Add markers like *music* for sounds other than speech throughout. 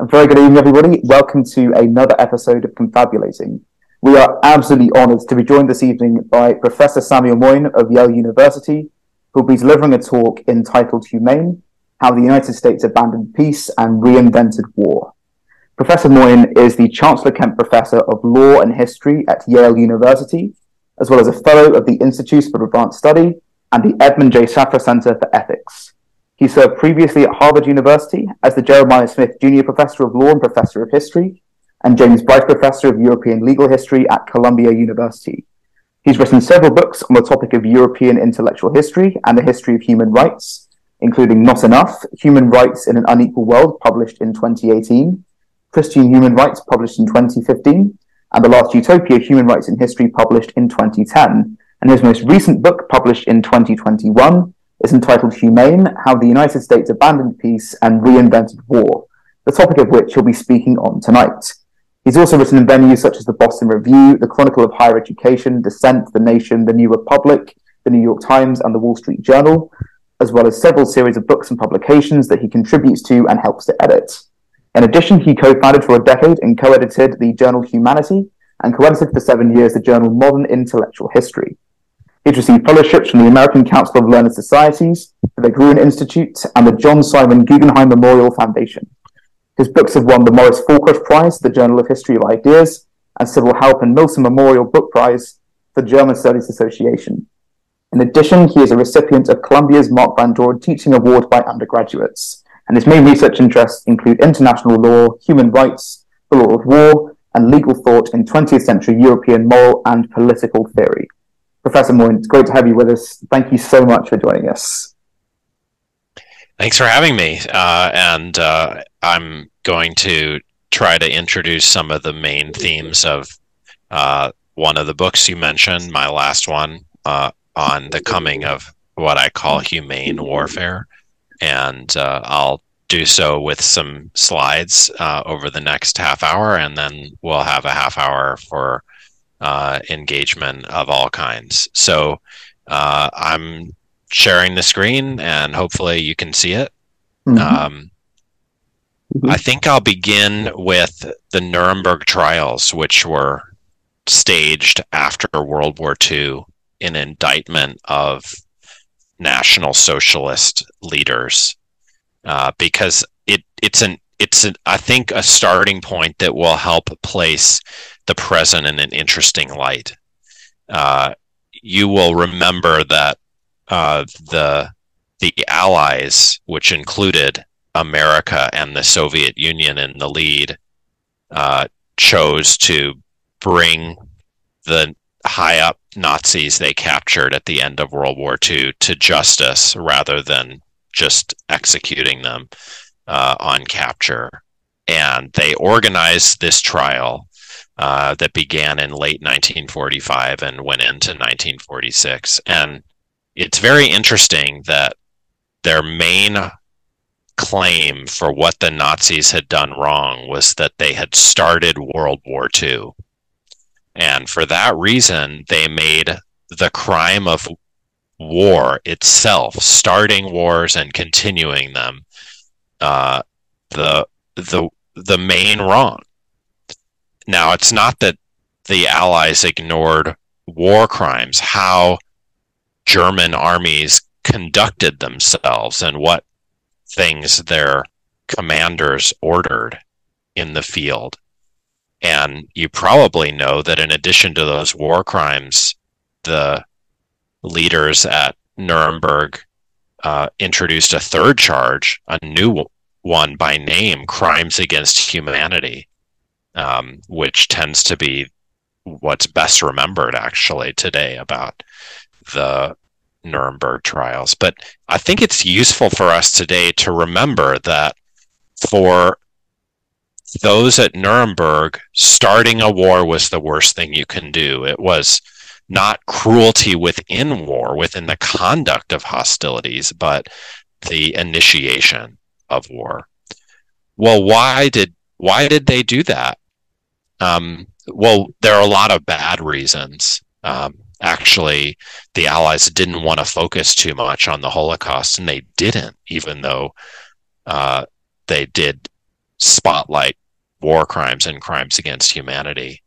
A very good evening, everybody. Welcome to another episode of Confabulating. We are absolutely honoured to be joined this evening by Professor Samuel Moyn of Yale University, who will be delivering a talk entitled Humane How the United States Abandoned Peace and Reinvented War. Professor Moyn is the Chancellor Kent Professor of Law and History at Yale University, as well as a Fellow of the Institute for Advanced Study and the Edmond J. Safra Center for Ethics. He served previously at Harvard University as the Jeremiah Smith Jr. Professor of Law and Professor of History, and James Bryce Professor of European Legal History at Columbia University. He's written several books on the topic of European intellectual history and the history of human rights, including Not Enough, Human Rights in an Unequal World, published in 2018, Christian Human Rights, published in 2015, and The Last Utopia, Human Rights in History, published in 2010. And his most recent book, published in 2021, is entitled Humane How the United States Abandoned Peace and Reinvented War, the topic of which he'll be speaking on tonight. He's also written in venues such as the Boston Review, the Chronicle of Higher Education, Dissent, The Nation, The New Republic, The New York Times, and The Wall Street Journal, as well as several series of books and publications that he contributes to and helps to edit. In addition, he co founded for a decade and co edited the journal Humanity and co edited for seven years the journal Modern Intellectual History. He's received fellowships from the American Council of Learned Societies, the Gruen Institute, and the John Simon Guggenheim Memorial Foundation. His books have won the Maurice Forkosch Prize, the Journal of History of Ideas, and Sybil Halpern Milton Memorial Book Prize for German Studies Association. In addition, he is a recipient of Columbia's Mark Van Doren Teaching Award by undergraduates, and his main research interests include international law, human rights, the law of war, and legal thought in 20th century European moral and political theory. Professor Moyn, it's great to have you with us. Thank you so much for joining us. Thanks for having me. Uh, and uh, I'm going to try to introduce some of the main themes of uh, one of the books you mentioned, my last one, uh, on the coming of what I call humane warfare. And uh, I'll do so with some slides uh, over the next half hour, and then we'll have a half hour for uh, engagement of all kinds. So uh, I'm sharing the screen and hopefully you can see it. Mm-hmm. Um, mm-hmm. I think I'll begin with the Nuremberg trials, which were staged after World War II in indictment of National Socialist leaders, uh, because it it's an it's an, I think a starting point that will help place the present in an interesting light. Uh, you will remember that uh, the the Allies, which included America and the Soviet Union in the lead, uh, chose to bring the high up Nazis they captured at the end of World War II to justice rather than just executing them uh, on capture. And they organized this trial uh, that began in late 1945 and went into 1946. And it's very interesting that their main claim for what the Nazis had done wrong was that they had started World War II. And for that reason, they made the crime of war itself, starting wars and continuing them, uh, the the the main wrong. Now, it's not that the Allies ignored war crimes, how German armies conducted themselves and what things their commanders ordered in the field. And you probably know that in addition to those war crimes, the leaders at Nuremberg uh, introduced a third charge, a new one by name, crimes against humanity um, which tends to be what's best remembered actually today about the Nuremberg trials. But I think it's useful for us today to remember that for those at Nuremberg, starting a war was the worst thing you can do. It was not cruelty within war, within the conduct of hostilities, but the initiation of war. Well, why did why did they do that? Um, well, there are a lot of bad reasons. Um, actually, the Allies didn't want to focus too much on the Holocaust, and they didn't, even though uh, they did spotlight war crimes and crimes against humanity.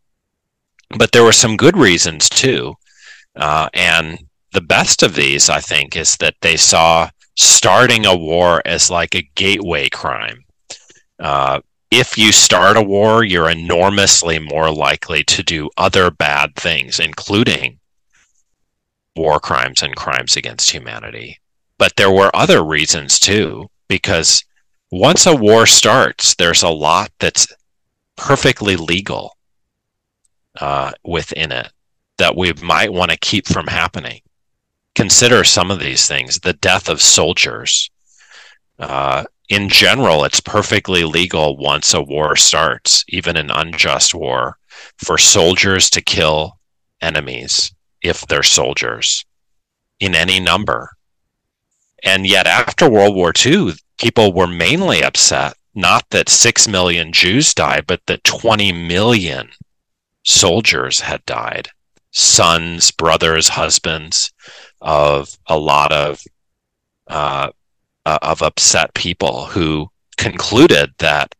But there were some good reasons too. Uh, and the best of these, I think, is that they saw starting a war as like a gateway crime. Uh, if you start a war, you're enormously more likely to do other bad things, including war crimes and crimes against humanity. But there were other reasons too, because once a war starts, there's a lot that's perfectly legal uh, within it that we might want to keep from happening. Consider some of these things the death of soldiers. Uh, in general, it's perfectly legal once a war starts, even an unjust war, for soldiers to kill enemies if they're soldiers in any number. And yet, after World War II, people were mainly upset not that 6 million Jews died, but that 20 million soldiers had died sons, brothers, husbands of a lot of uh, uh, of upset people who concluded that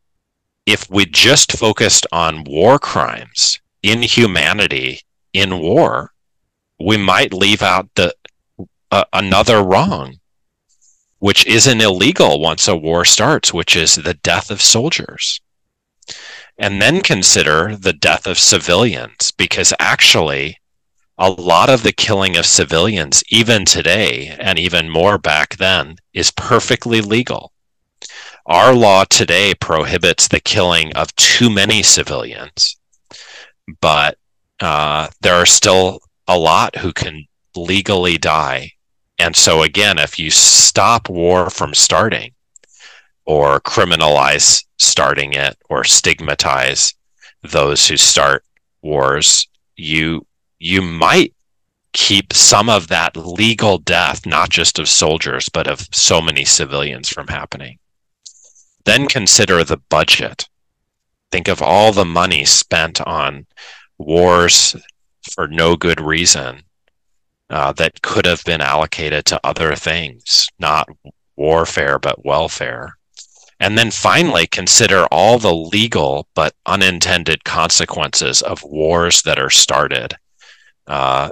if we just focused on war crimes, inhumanity in war, we might leave out the uh, another wrong, which isn't illegal once a war starts, which is the death of soldiers. And then consider the death of civilians, because actually, a lot of the killing of civilians, even today, and even more back then, is perfectly legal. Our law today prohibits the killing of too many civilians, but uh, there are still a lot who can legally die. And so, again, if you stop war from starting, or criminalize starting it, or stigmatize those who start wars, you you might keep some of that legal death, not just of soldiers, but of so many civilians from happening. Then consider the budget. Think of all the money spent on wars for no good reason uh, that could have been allocated to other things, not warfare, but welfare. And then finally, consider all the legal but unintended consequences of wars that are started uh,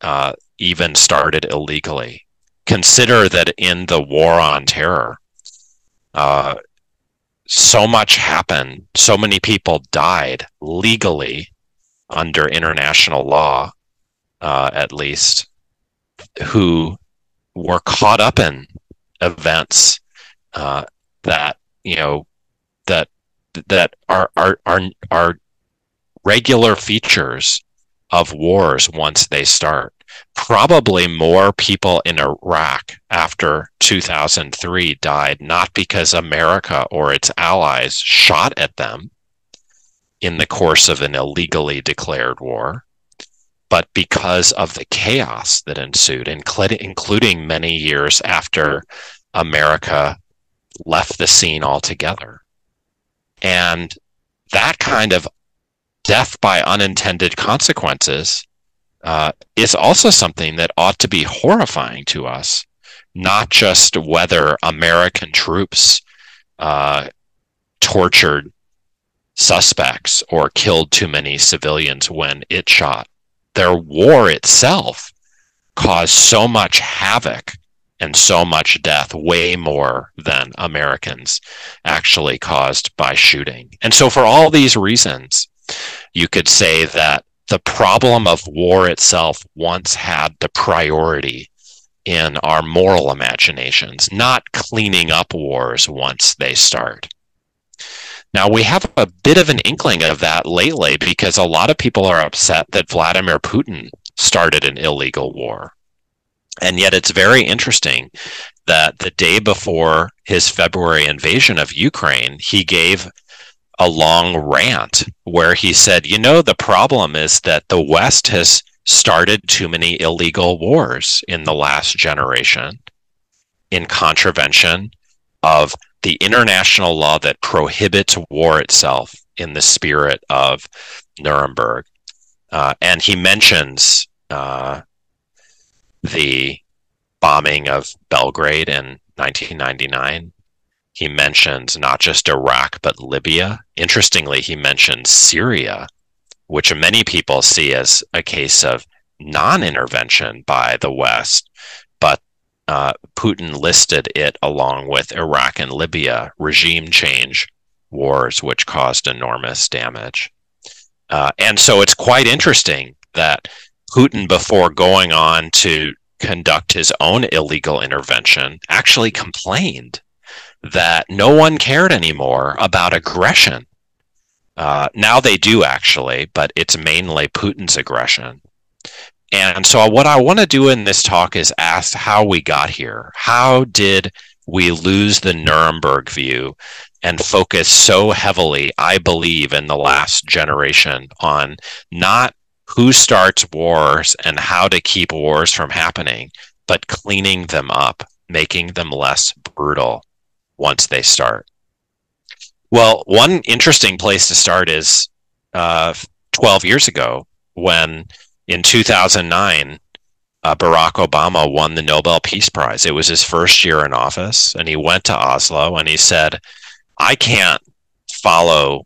uh, even started illegally. Consider that in the war on terror, uh, so much happened, so many people died legally under international law, uh, at least, who were caught up in events uh, that you know that that are are are are regular features of wars once they start. Probably more people in Iraq after 2003 died not because America or its allies shot at them in the course of an illegally declared war, but because of the chaos that ensued, including many years after America left the scene altogether. And that kind of death by unintended consequences uh, is also something that ought to be horrifying to us, not just whether American troops uh, tortured suspects or killed too many civilians when it shot. Their war itself caused so much havoc and so much death, way more than Americans actually caused by shooting. And so, for all these reasons, you could say that the problem of war itself once had the priority in our moral imaginations, not cleaning up wars once they start. Now, we have a bit of an inkling of that lately because a lot of people are upset that Vladimir Putin started an illegal war. And yet, it's very interesting that the day before his February invasion of Ukraine, he gave a long rant where he said, you know, the problem is that the West has started too many illegal wars in the last generation in contravention of the international law that prohibits war itself in the spirit of Nuremberg. Uh, and he mentions uh, the bombing of Belgrade in 1999 He mentions not just Iraq, but Libya. Interestingly, he mentions Syria, which many people see as a case of non intervention by the West. But uh, Putin listed it along with Iraq and Libya regime change wars, which caused enormous damage. Uh, and so it's quite interesting that Putin, before going on to conduct his own illegal intervention, actually complained that no one cared anymore about aggression. Uh, now they do actually, but it's mainly Putin's aggression. And so, what I want to do in this talk is ask how we got here. How did we lose the Nuremberg view and focus so heavily, I believe, in the last generation on not who starts wars and how to keep wars from happening, but cleaning them up, making them less brutal once they start. Well, one interesting place to start is uh, 12 years ago when in 2009, uh, Barack Obama won the Nobel Peace Prize. It was his first year in office, and he went to Oslo and he said, I can't follow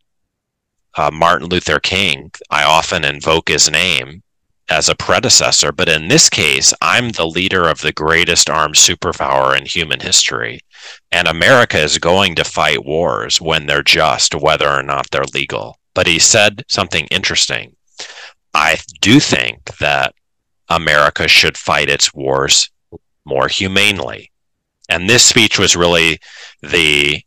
uh, Martin Luther King. I often invoke his name as a predecessor, but in this case, I'm the leader of the greatest armed superpower in human history. And America is going to fight wars when they're just, whether or not they're legal. But he said something interesting. I do think that America should fight its wars more humanely. And this speech was really the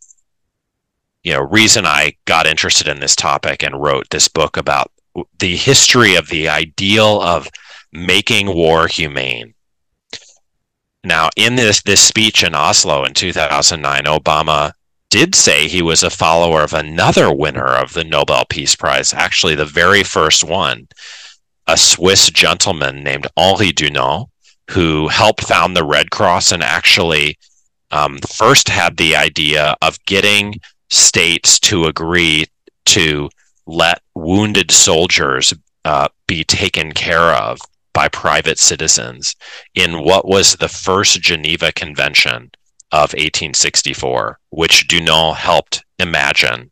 you know reason I got interested in this topic and wrote this book about the history of the ideal of making war humane. Now, in this this speech in Oslo in 2009, Obama did say he was a follower of another winner of the Nobel Peace Prize, actually the very first one, a Swiss gentleman named Henri Dunant, who helped found the Red Cross and actually um, first had the idea of getting states to agree to let wounded soldiers uh, be taken care of by private citizens in what was the first Geneva Convention of 1864, which Dunant helped imagine.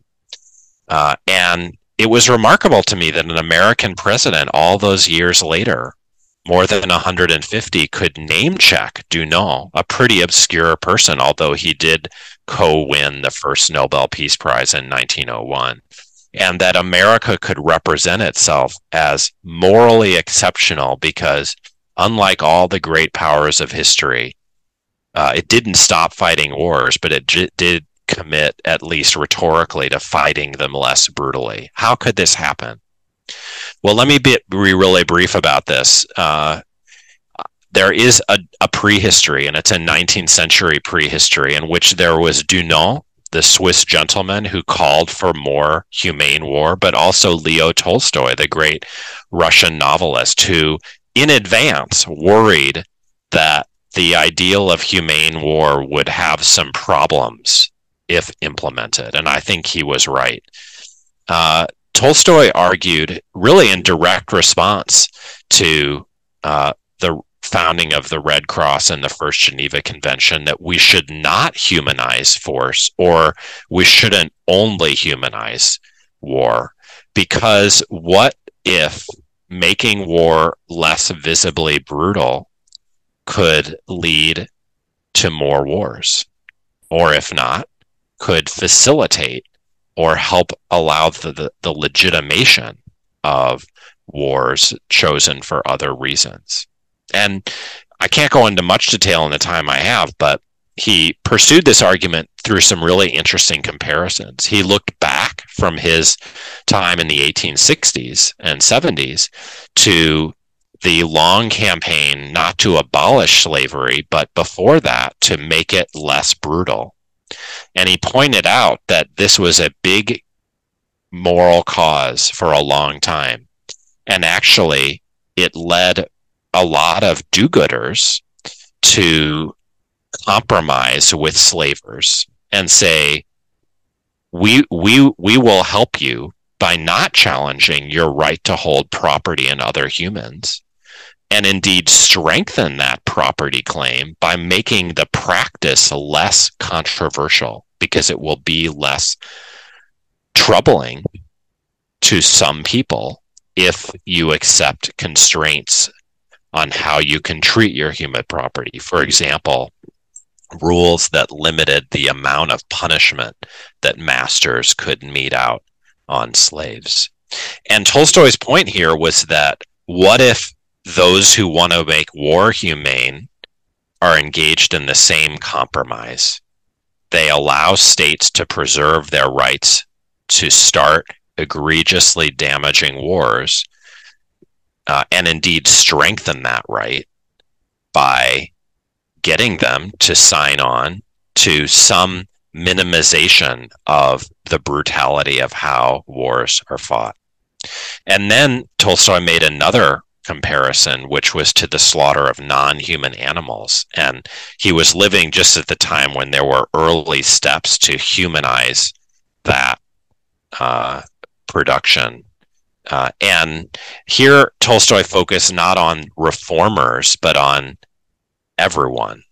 Uh, and it was remarkable to me that an American president, all those years later, more than 150, could name check Dunant, a pretty obscure person, although he did co win the first Nobel Peace Prize in 1901. And that America could represent itself as morally exceptional because, unlike all the great powers of history, uh, it didn't stop fighting wars, but it j- did commit, at least rhetorically, to fighting them less brutally. How could this happen? Well, let me be, be really brief about this. Uh, there is a, a, prehistory, and it's a 19th century prehistory, in which there was Dunant, the Swiss gentleman who called for more humane war, but also Leo Tolstoy, the great Russian novelist, who in advance worried that the ideal of humane war would have some problems if implemented. And I think he was right. Uh, Tolstoy argued, really in direct response to uh, the founding of the Red Cross and the First Geneva Convention, that we should not humanize force or we shouldn't only humanize war. Because what if making war less visibly brutal could lead to more wars? Or if not, could facilitate or help allow the, the, the legitimation of wars chosen for other reasons. And I can't go into much detail in the time I have, but he pursued this argument through some really interesting comparisons. He looked back from his time in the 1860s and 70s to the long campaign not to abolish slavery, but before that to make it less brutal and he pointed out that this was a big moral cause for a long time. And actually, it led a lot of do gooders to compromise with slavers and say, we, we, we will help you by not challenging your right to hold property in other humans. And indeed strengthen that property claim by making the practice less controversial because it will be less troubling to some people if you accept constraints on how you can treat your human property. For example, rules that limited the amount of punishment that masters could mete out on slaves. And Tolstoy's point here was that what if those who want to make war humane are engaged in the same compromise? They allow states to preserve their rights to start egregiously damaging wars uh, and indeed strengthen that right by getting them to sign on to some minimization of the brutality of how wars are fought. And then Tolstoy made another comparison, which was to the slaughter of non human animals. And he was living just at the time when there were early steps to humanize that uh, production. Uh, and here, Tolstoy focused not on reformers, but on everyone,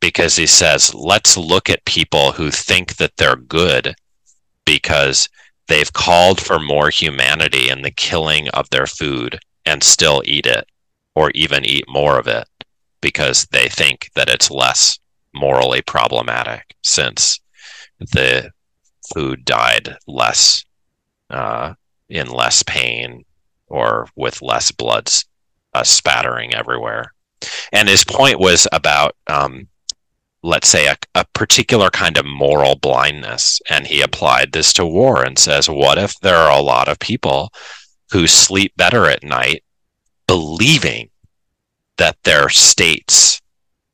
because he says, let's look at people who think that they're good because they've called for more humanity in the killing of their food and still eat it, or even eat more of it because they think that it's less morally problematic since the food died less uh, in less pain or with less blood uh, spattering everywhere. And his point was about, um, let's say, a, a particular kind of moral blindness. And he applied this to war and says, what if there are a lot of people who sleep better at night believing that their states,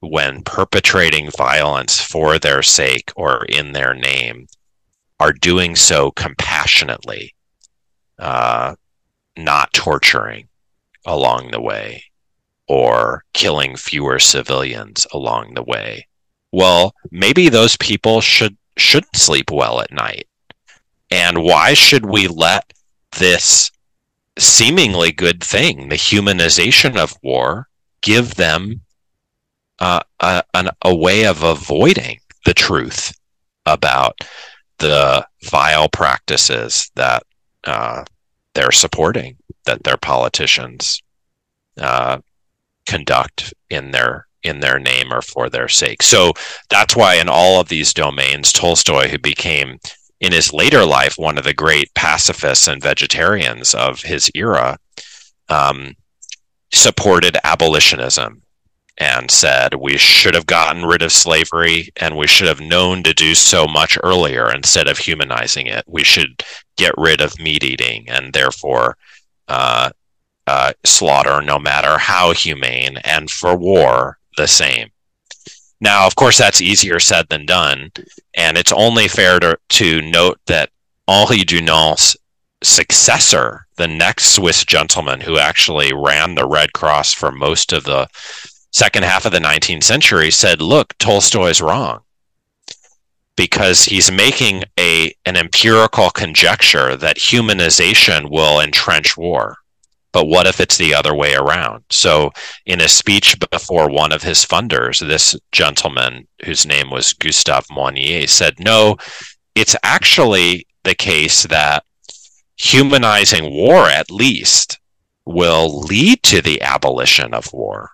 when perpetrating violence for their sake or in their name, are doing so compassionately, uh, not torturing along the way or killing fewer civilians along the way. Well, maybe those people should shouldn't sleep well at night. And why should we let this seemingly good thing, the humanization of war, give them uh, a, an, a way of avoiding the truth about the vile practices that uh, they're supporting, that their politicians uh, conduct in their in their name or for their sake. So that's why in all of these domains, Tolstoy, who became in his later life one of the great pacifists and vegetarians of his era, um, supported abolitionism and said we should have gotten rid of slavery and we should have known to do so much earlier instead of humanizing it. We should get rid of meat eating and therefore uh, uh, slaughter, no matter how humane, and for war, the same. Now, of course, that's easier said than done, and it's only fair to, to note that Henri Dunant's successor, the next Swiss gentleman who actually ran the Red Cross for most of the second half of the 19th century said, look, Tolstoy is wrong because he's making a an empirical conjecture that humanization will entrench war. But what if it's the other way around? So, in a speech before one of his funders, this gentleman, whose name was Gustave Moynier, said, No, it's actually the case that humanizing war, at least, will lead to the abolition of war.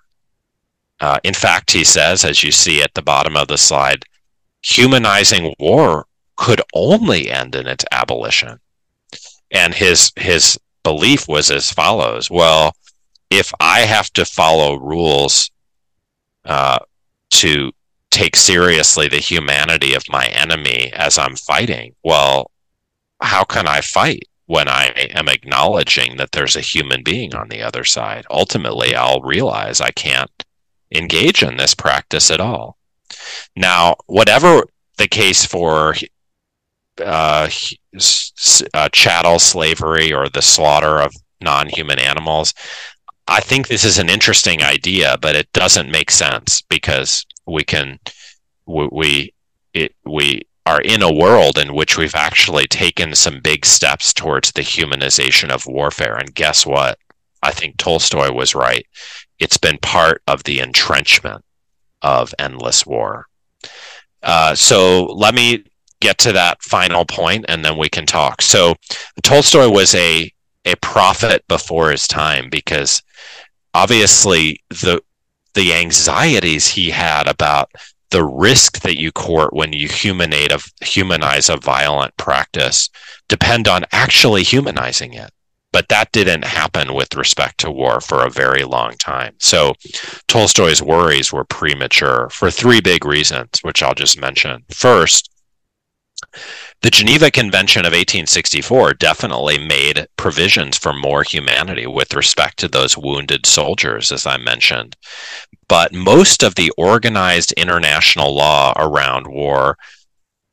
Uh, in fact, he says, as you see at the bottom of the slide, humanizing war could only end in its abolition. And his his belief was as follows: Well, if I have to follow rules uh, to take seriously the humanity of my enemy as I'm fighting, well, how can I fight when I am acknowledging that there's a human being on the other side? Ultimately, I'll realize I can't engage in this practice at all. Now, whatever the case for uh, uh, chattel slavery or the slaughter of non human animals, I think this is an interesting idea, but it doesn't make sense because we can, we, we, it, we are in a world in which we've actually taken some big steps towards the humanization of warfare. And guess what? I think Tolstoy was right. It's been part of the entrenchment of endless war. Uh, so let me get to that final point and then we can talk. So Tolstoy was a a prophet before his time because obviously the the anxieties he had about the risk that you court when you humanize a, humanize a violent practice depend on actually humanizing it. But that didn't happen with respect to war for a very long time. So Tolstoy's worries were premature for three big reasons, which I'll just mention. First, the Geneva Convention of 1864 definitely made provisions for more humanity with respect to those wounded soldiers, as I mentioned. But most of the organized international law around war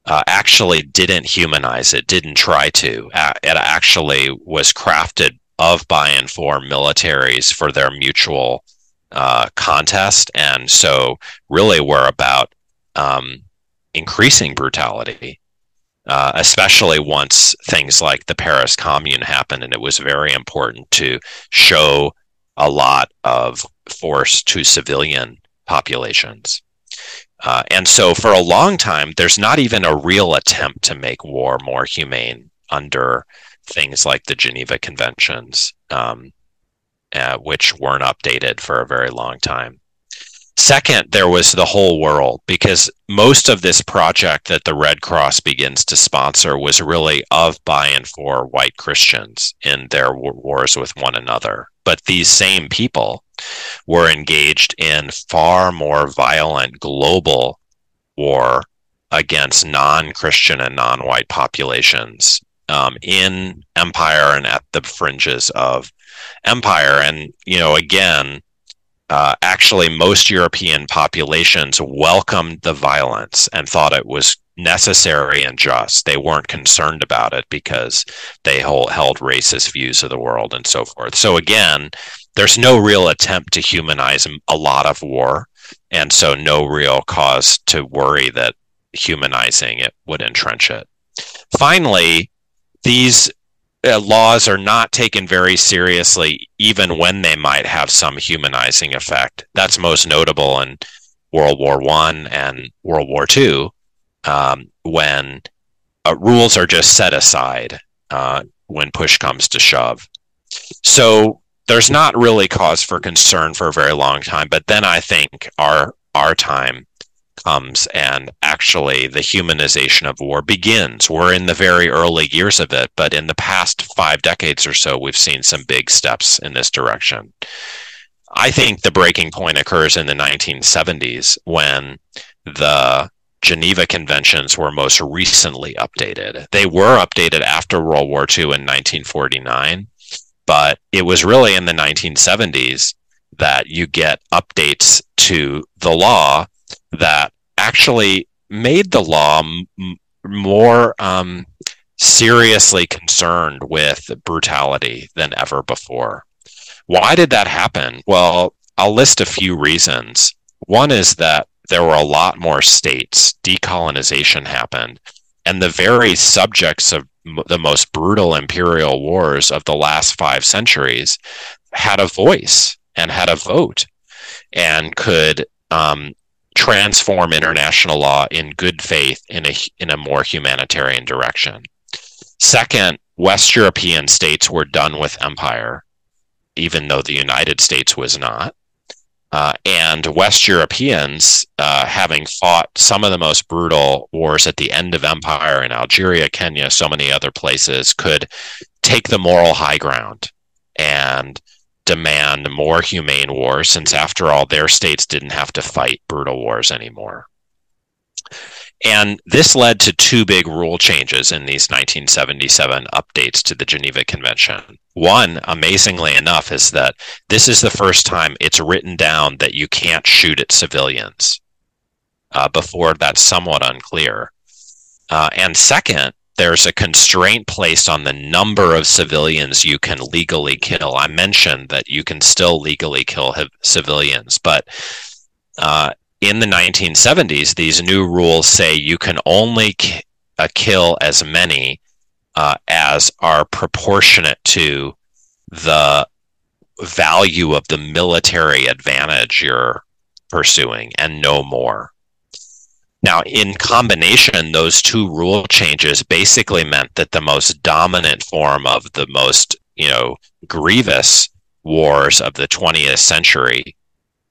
uh, actually didn't humanize it, didn't try to. It actually was crafted of by and for militaries for their mutual uh, contest. And so, really, we're about um, increasing brutality uh, especially once things like the Paris Commune happened, and it was very important to show a lot of force to civilian populations. Uh, and so, for a long time, there's not even a real attempt to make war more humane under things like the Geneva Conventions, um, uh, which weren't updated for a very long time. Second, there was the whole world because most of this project that the Red Cross begins to sponsor was really of, by, and for white Christians in their wars with one another. But these same people were engaged in far more violent global war against non Christian and non white populations um, in empire and at the fringes of empire. And, you know, again, uh, actually most European populations welcomed the violence and thought it was necessary and just. They weren't concerned about it because they hold, held racist views of the world and so forth. So again, there's no real attempt to humanize a lot of war, and so no real cause to worry that humanizing it would entrench it. Finally, these uh, laws are not taken very seriously, even when they might have some humanizing effect. That's most notable in World War One and World War Two, um, when uh, rules are just set aside uh, when push comes to shove. So there's not really cause for concern for a very long time. But then I think our our time comes and actually the humanization of war begins. We're in the very early years of it, but in the past five decades or so, we've seen some big steps in this direction. I think the breaking point occurs in the 1970s when the Geneva Conventions were most recently updated. They were updated after World War II in 1949, but it was really in the 1970s that you get updates to the law that actually made the law m- more um, seriously concerned with brutality than ever before. Why did that happen? Well, I'll list a few reasons. One is that there were a lot more states, decolonization happened, and the very subjects of the most brutal imperial wars of the last five centuries had a voice and had a vote and could um, transform international law in good faith in a, in a more humanitarian direction. Second, West European states were done with empire, even though the United States was not. Uh, and West Europeans, uh, having fought some of the most brutal wars at the end of empire in Algeria, Kenya, so many other places, could take the moral high ground and demand more humane wars, since after all, their states didn't have to fight brutal wars anymore. And this led to two big rule changes in these 1977 updates to the Geneva Convention. One, amazingly enough, is that this is the first time it's written down that you can't shoot at civilians. Uh, before, that's somewhat unclear. Uh, and second, there's a constraint placed on the number of civilians you can legally kill. I mentioned that you can still legally kill civilians, but uh, in the 1970s, these new rules say you can only k- uh, kill as many uh, as are proportionate to the value of the military advantage you're pursuing and no more. Now, in combination, those two rule changes basically meant that the most dominant form of the most, you know, grievous wars of the 20th century,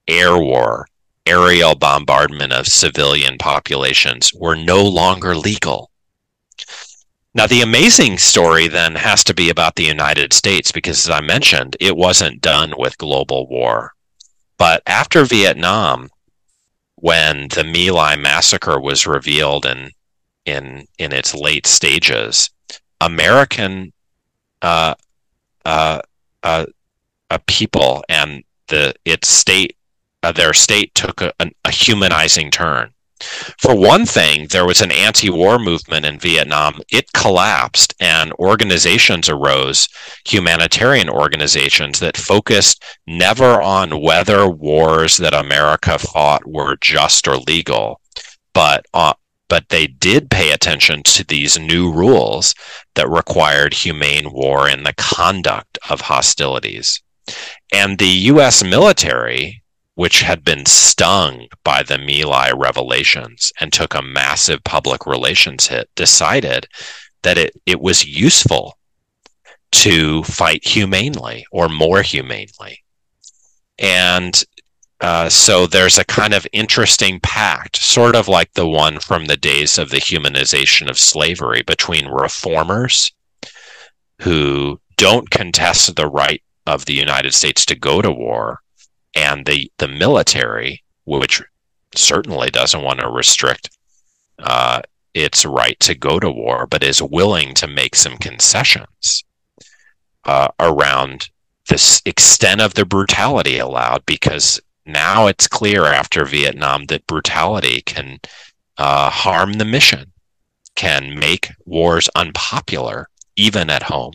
air war, aerial bombardment of civilian populations, were no longer legal. Now, the amazing story then has to be about the United States because, as I mentioned, it wasn't done with global war. But after Vietnam, when the My Lai massacre was revealed in in in its late stages, American uh, uh, uh, people and the its state uh, their state took a, a humanizing turn. For one thing, there was an anti war movement in Vietnam. It collapsed, and organizations arose, humanitarian organizations that focused never on whether wars that America fought were just or legal, but uh, but they did pay attention to these new rules that required humane war in the conduct of hostilities. And the US military which had been stung by the My revelations and took a massive public relations hit, decided that it, it was useful to fight humanely or more humanely. And uh, so there's a kind of interesting pact, sort of like the one from the days of the humanization of slavery between reformers who don't contest the right of the United States to go to war and the the military, which certainly doesn't want to restrict uh, its right to go to war, but is willing to make some concessions uh, around the extent of the brutality allowed, because now it's clear after Vietnam that brutality can uh, harm the mission, can make wars unpopular, even at home.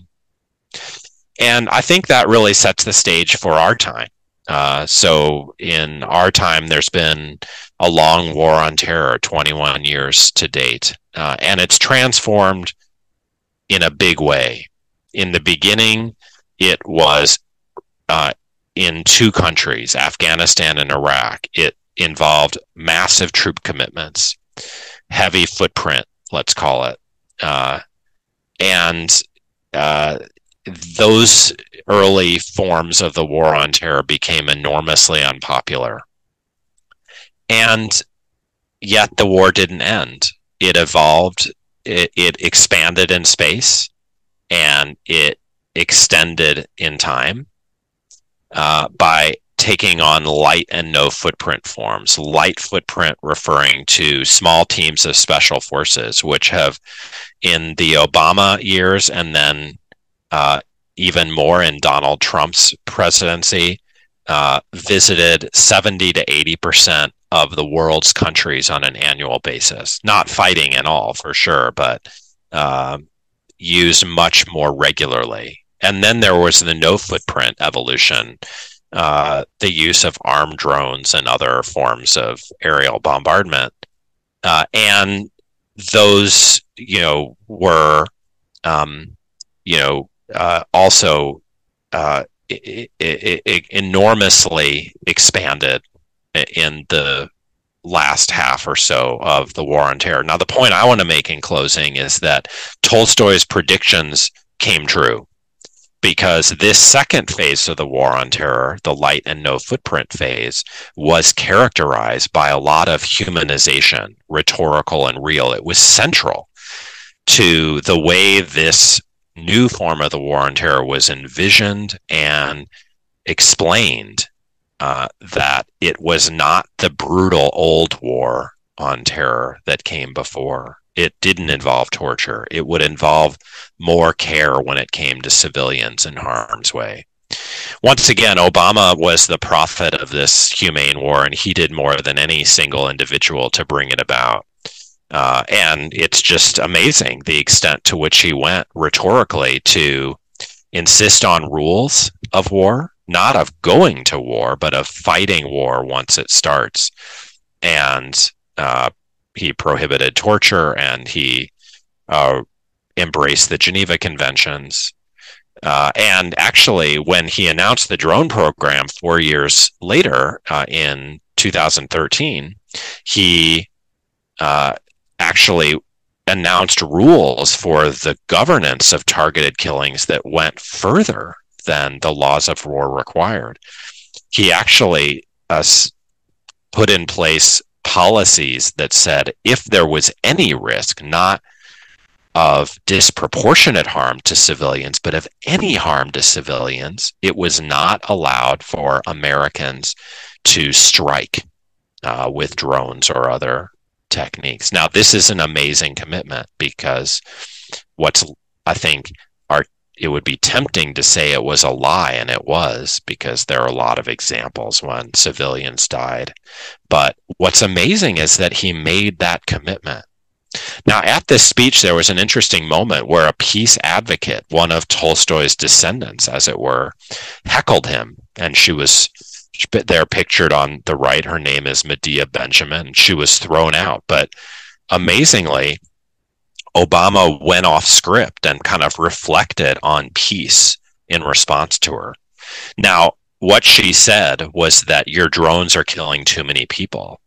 And I think that really sets the stage for our time. Uh, so in our time, there's been a long war on terror, 21 years to date, uh, and it's transformed in a big way. In the beginning, it was uh, in two countries, Afghanistan and Iraq. It involved massive troop commitments, heavy footprint, let's call it, uh, and uh, those early forms of the war on terror became enormously unpopular. And yet the war didn't end. It evolved, it, it expanded in space, and it extended in time uh, by taking on light and no footprint forms. Light footprint referring to small teams of special forces, which have in the Obama years and then uh, even more in Donald Trump's presidency, uh, visited 70 to 80 percent of the world's countries on an annual basis. Not fighting at all, for sure, but uh, used much more regularly. And then there was the no footprint evolution, uh, the use of armed drones and other forms of aerial bombardment. Uh, and those, you know, were, um, you know, uh, also uh, enormously expanded in the last half or so of the war on terror. Now, the point I want to make in closing is that Tolstoy's predictions came true because this second phase of the war on terror, the light and no footprint phase, was characterized by a lot of humanization, rhetorical and real. It was central to the way this new form of the war on terror was envisioned and explained uh, that it was not the brutal old war on terror that came before. It didn't involve torture. It would involve more care when it came to civilians in harm's way. Once again, Obama was the prophet of this humane war, and he did more than any single individual to bring it about. Uh, and it's just amazing the extent to which he went rhetorically to insist on rules of war, not of going to war, but of fighting war once it starts. And uh, he prohibited torture and he uh, embraced the Geneva Conventions. Uh, and actually, when he announced the drone program four years later uh, in 2013, he uh, actually announced rules for the governance of targeted killings that went further than the laws of war required. He actually uh, put in place policies that said if there was any risk, not of disproportionate harm to civilians, but of any harm to civilians, it was not allowed for Americans to strike uh, with drones or other techniques. Now, this is an amazing commitment because what's, I think, are it would be tempting to say it was a lie, and it was because there are a lot of examples when civilians died. But what's amazing is that he made that commitment. Now, at this speech, there was an interesting moment where a peace advocate, one of Tolstoy's descendants, as it were, heckled him, and she was there pictured on the right. Her name is Medea Benjamin. She was thrown out, but amazingly, Obama went off script and kind of reflected on peace in response to her. Now, what she said was that your drones are killing too many people.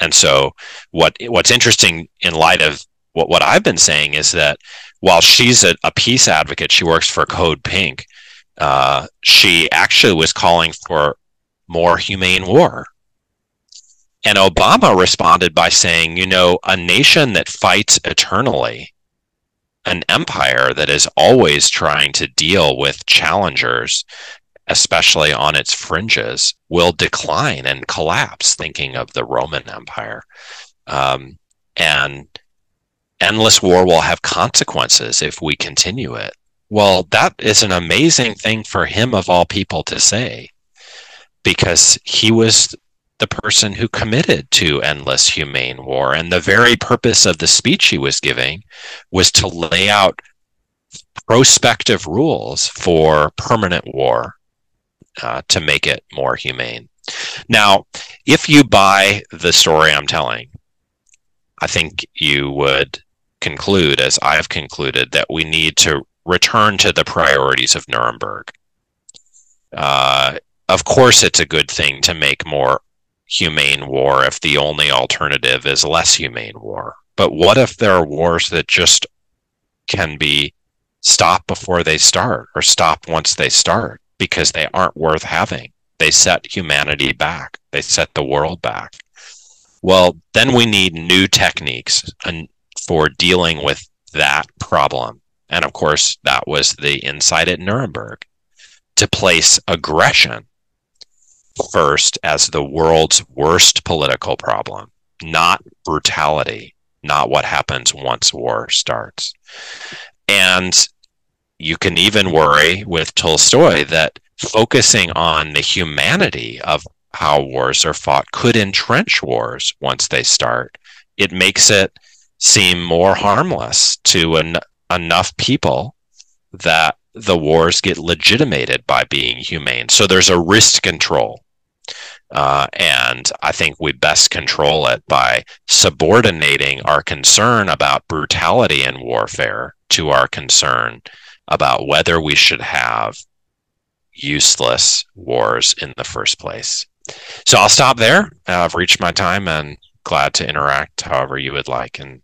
And so what what's interesting in light of what, what I've been saying is that while she's a, a peace advocate, she works for Code Pink, uh, she actually was calling for more humane war. And Obama responded by saying, you know, a nation that fights eternally, an empire that is always trying to deal with challengers, especially on its fringes, will decline and collapse, thinking of the Roman Empire. Um, and endless war will have consequences if we continue it. Well, that is an amazing thing for him, of all people, to say because he was the person who committed to endless humane war. And the very purpose of the speech he was giving was to lay out prospective rules for permanent war uh, to make it more humane. Now, if you buy the story I'm telling, I think you would conclude, as I've concluded, that we need to return to the priorities of Nuremberg. Uh, of course it's a good thing to make more humane war if the only alternative is less humane war. But what if there are wars that just can be stopped before they start or stopped once they start because they aren't worth having? They set humanity back, they set the world back. Well, then we need new techniques for dealing with that problem. And of course, that was the insight at Nuremberg to place aggression first as the world's worst political problem, not brutality, not what happens once war starts. And you can even worry with Tolstoy that focusing on the humanity of how wars are fought could entrench wars once they start. It makes it seem more harmless to en- enough people that the wars get legitimated by being humane. So there's a risk control. Uh, and I think we best control it by subordinating our concern about brutality in warfare to our concern about whether we should have useless wars in the first place. So I'll stop there. I've reached my time and glad to interact however you would like in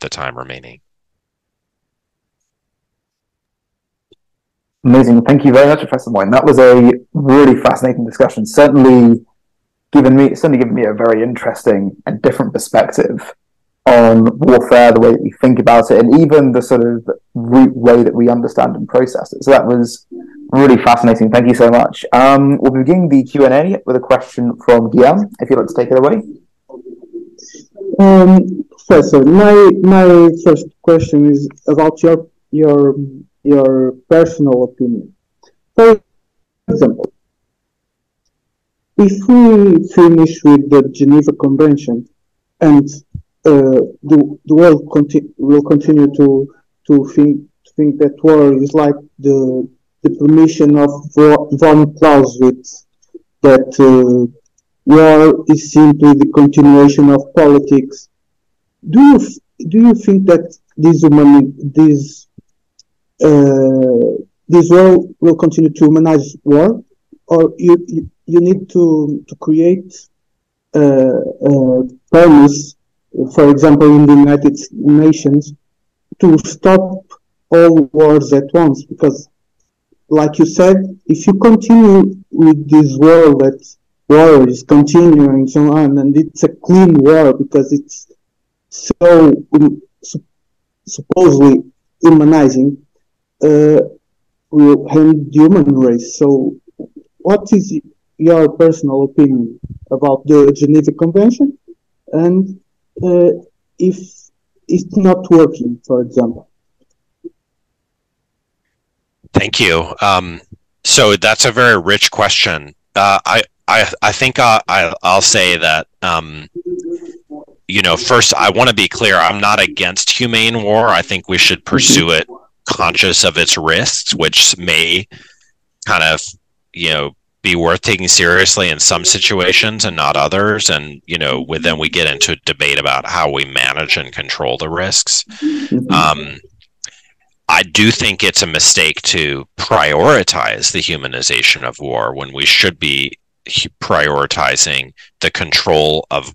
the time remaining. Amazing. Thank you very much, Professor Moyn. That was a really fascinating discussion. Certainly given me certainly given me a very interesting and different perspective on warfare, the way that we think about it, and even the sort of root way that we understand and process it. So that was really fascinating. Thank you so much. Um, we'll begin the Q and A with a question from Guillaume. If you'd like to take it away. Um, Professor, my my first question is about your your your personal opinion. For example, if we finish with the Geneva Convention and uh, the, the world conti- will continue to to think to think that war is like the the permission of von Clausewitz that uh, war is simply the continuation of politics. Do you do you think that this human this this world will continue to humanize war, or you you, need to to create uh, uh, premise, for example, in the United Nations, to stop all wars at once. Because, like you said, if you continue with this war that war is continuing so on, and it's a clean war because it's so supposedly humanizing, uh, will end human race. So, what is your personal opinion about the Geneva Convention, and uh, if it's not working, for example? Thank you. Um, so that's a very rich question. Uh, I, I, I think I, I, will say that um, you know, first I want to be clear. I'm not against humane war. I think we should pursue it conscious of its risks, which may kind of, you know, be worth taking seriously in some situations and not others. And, you know, with, then we get into a debate about how we manage and control the risks. Mm-hmm. Um, I do think it's a mistake to prioritize the humanization of war when we should be prioritizing the control of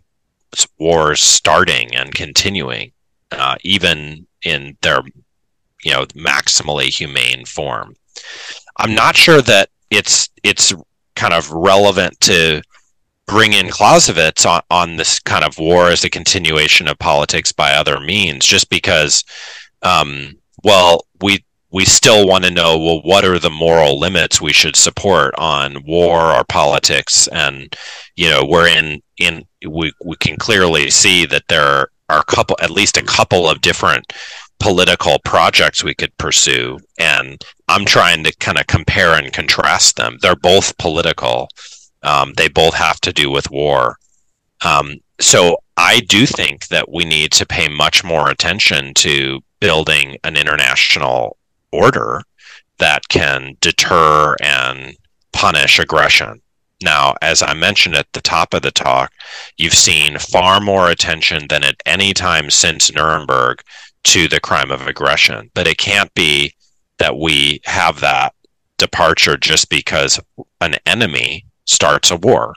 wars starting and continuing, uh, even in their you know maximally humane form. I'm not sure that it's it's kind of relevant to bring in Clausewitz on, on this kind of war as a continuation of politics by other means, just because, um, well, we we still want to know well what are the moral limits we should support on war or politics and you know we're in in we, we can clearly see that there are a couple at least a couple of different political projects we could pursue and i'm trying to kind of compare and contrast them. They're both political. Um, they both have to do with war. Um, so i do think that we need to pay much more attention to building an international order that can deter and punish aggression. Now, as I mentioned at the top of the talk, you've seen far more attention than at any time since Nuremberg to the crime of aggression. But it can't be that we have that departure just because an enemy starts a war.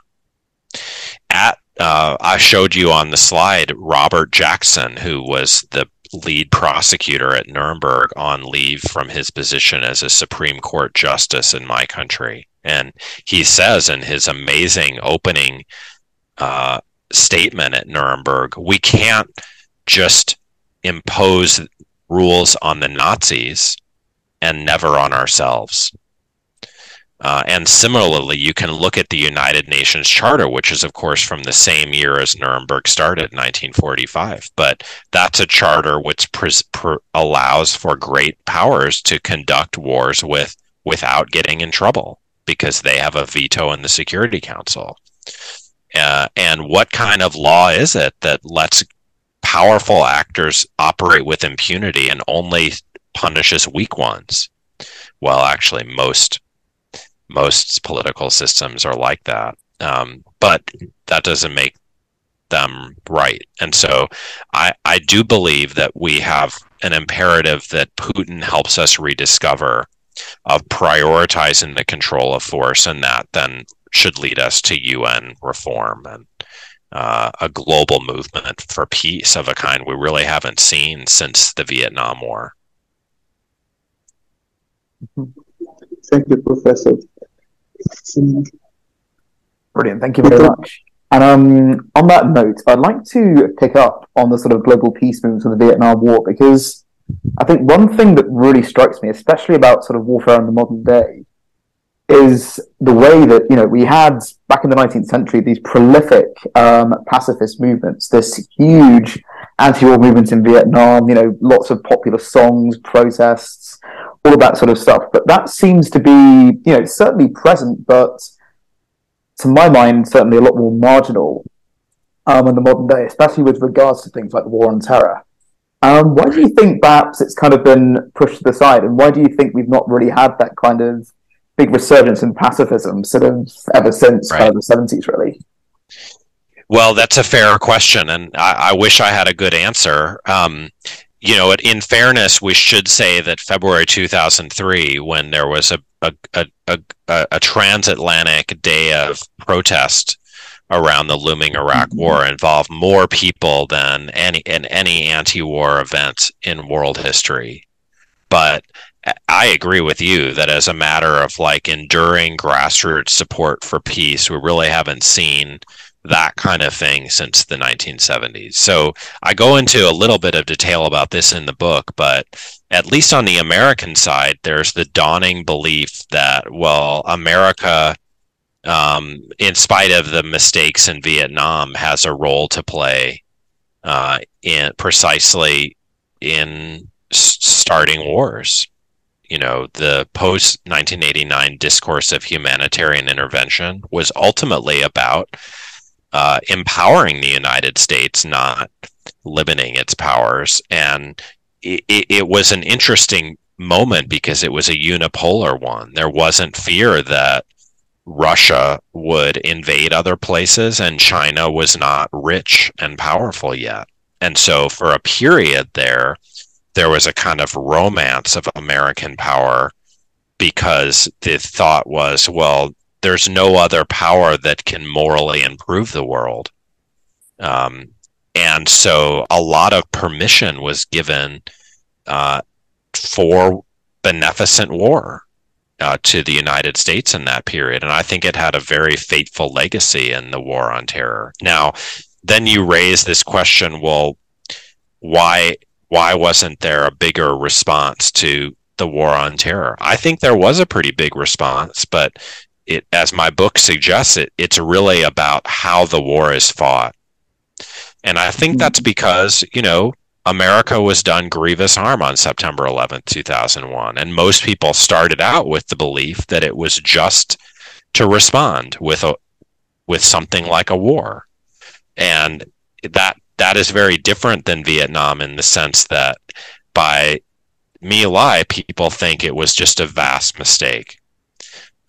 At uh, I showed you on the slide Robert Jackson, who was the lead prosecutor at Nuremberg on leave from his position as a Supreme Court justice in my country. And he says in his amazing opening uh, statement at Nuremberg, we can't just impose rules on the Nazis and never on ourselves. Uh, and similarly, you can look at the United Nations Charter, which is, of course, from the same year as Nuremberg started, 1945. But that's a charter which pres- allows for great powers to conduct wars with without getting in trouble because they have a veto in the Security Council. Uh, and what kind of law is it that lets powerful actors operate with impunity and only punishes weak ones? Well, actually, most most political systems are like that. Um, but that doesn't make them right. And so I, I do believe that we have an imperative that Putin helps us rediscover of prioritizing the control of force, and that then should lead us to UN reform and uh, a global movement for peace of a kind we really haven't seen since the Vietnam War. Thank you, Professor. Brilliant. Thank you very much. And um, on that note, I'd like to pick up on the sort of global peace movement of the Vietnam War because I think one thing that really strikes me, especially about sort of warfare in the modern day, is the way that you know we had back in the 19th century these prolific um, pacifist movements, this huge anti-war movement in Vietnam. You know, lots of popular songs, protests, all of that sort of stuff. But that seems to be, you know, certainly present, but to my mind, certainly a lot more marginal um, in the modern day, especially with regards to things like the war on terror. Um, why do you think perhaps it's kind of been pushed to the side, and why do you think we've not really had that kind of big resurgence in pacifism sort of ever since right. kind of the seventies, really? Well, that's a fair question, and I, I, wish I had a good answer. Um, you know, in fairness, we should say that February 2003, when there was a a, a, a, a transatlantic day of protest around the looming Iraq mm-hmm. War, involved more people than any in any anti-war event in world history. But I agree with you that as a matter of like enduring grassroots support for peace, we really haven't seen that kind of thing since the 1970s. So I go into a little bit of detail about this in the book, but at least on the American side, there's the dawning belief that, well, America, um, in spite of the mistakes in Vietnam, has a role to play uh, in precisely in starting wars. You know, the post 1989 discourse of humanitarian intervention was ultimately about uh, empowering the United States, not limiting its powers. And it, it, was an interesting moment because it was a unipolar one. There wasn't fear that Russia would invade other places, and China was not rich and powerful yet. And so, for a period there, there was a kind of romance of American power because the thought was, well, there's no other power that can morally improve the world. Um, and so a lot of permission was given uh, for beneficent war uh, to the United States in that period. And I think it had a very fateful legacy in the war on terror. Now, then you raise this question well, why? Why wasn't there a bigger response to the war on terror? I think there was a pretty big response, but it, as my book suggests, it it's really about how the war is fought, and I think that's mm-hmm. because you know America was done grievous harm on September 11th, 2001, and most people started out with the belief that it was just to respond with a with something like a war, and that that is very different than Vietnam in the sense that by My Lai, people think it was just a vast mistake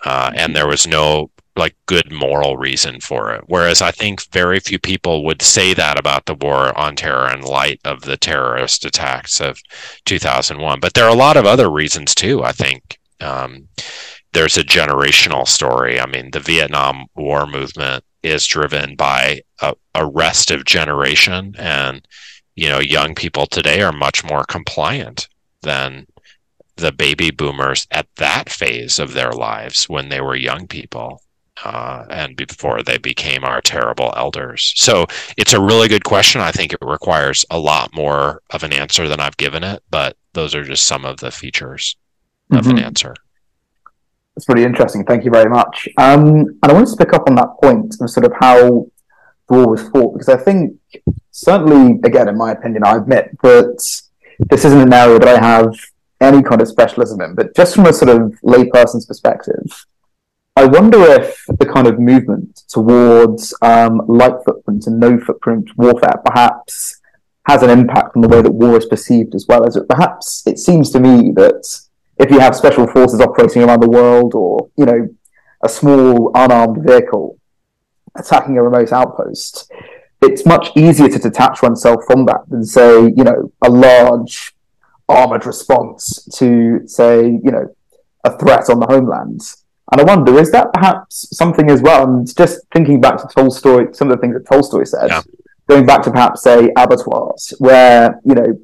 uh, and there was no like good moral reason for it. Whereas I think very few people would say that about the war on terror in light of the terrorist attacks of 2001. But there are a lot of other reasons too. I think um, there's a generational story. I mean, the Vietnam War movement is driven by a, a restive generation, and you know, young people today are much more compliant than the baby boomers at that phase of their lives when they were young people uh, and before they became our terrible elders. So it's a really good question. I think it requires a lot more of an answer than I've given it, but those are just some of the features mm-hmm. of an mm-hmm. answer. That's really interesting. Thank you very much. Um, and I wanted to pick up on that point of sort of how the war was fought, because I think certainly, again, in my opinion, I admit that this isn't an area that I have any kind of specialism in, but just from a sort of layperson's perspective, I wonder if the kind of movement towards um, light footprint and no footprint warfare perhaps has an impact on the way that war is perceived as well as it perhaps it seems to me that if you have special forces operating around the world or you know a small unarmed vehicle attacking a remote outpost it's much easier to detach oneself from that than say you know a large armored response to, say, you know, a threat on the homeland. And I wonder, is that perhaps something as well? And just thinking back to Tolstoy, some of the things that Tolstoy said, yeah. going back to perhaps, say, abattoirs, where, you know,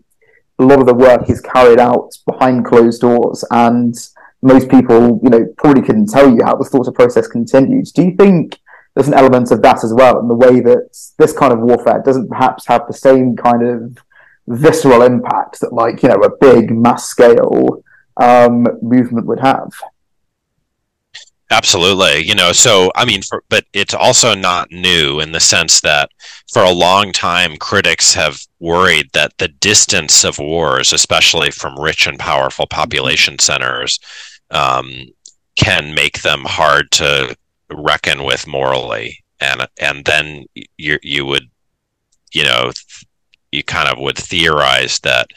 a lot of the work is carried out behind closed doors and most people, you know, probably couldn't tell you how the thought of process continues. Do you think there's an element of that as well in the way that this kind of warfare doesn't perhaps have the same kind of visceral impact that like you know a big mass scale um, movement would have. Absolutely, you know. So I mean, for, but it's also not new in the sense that for a long time critics have worried that the distance of wars, especially from rich and powerful population centers, um, can make them hard to reckon with morally, and and then you you would you know you kind of would theorize that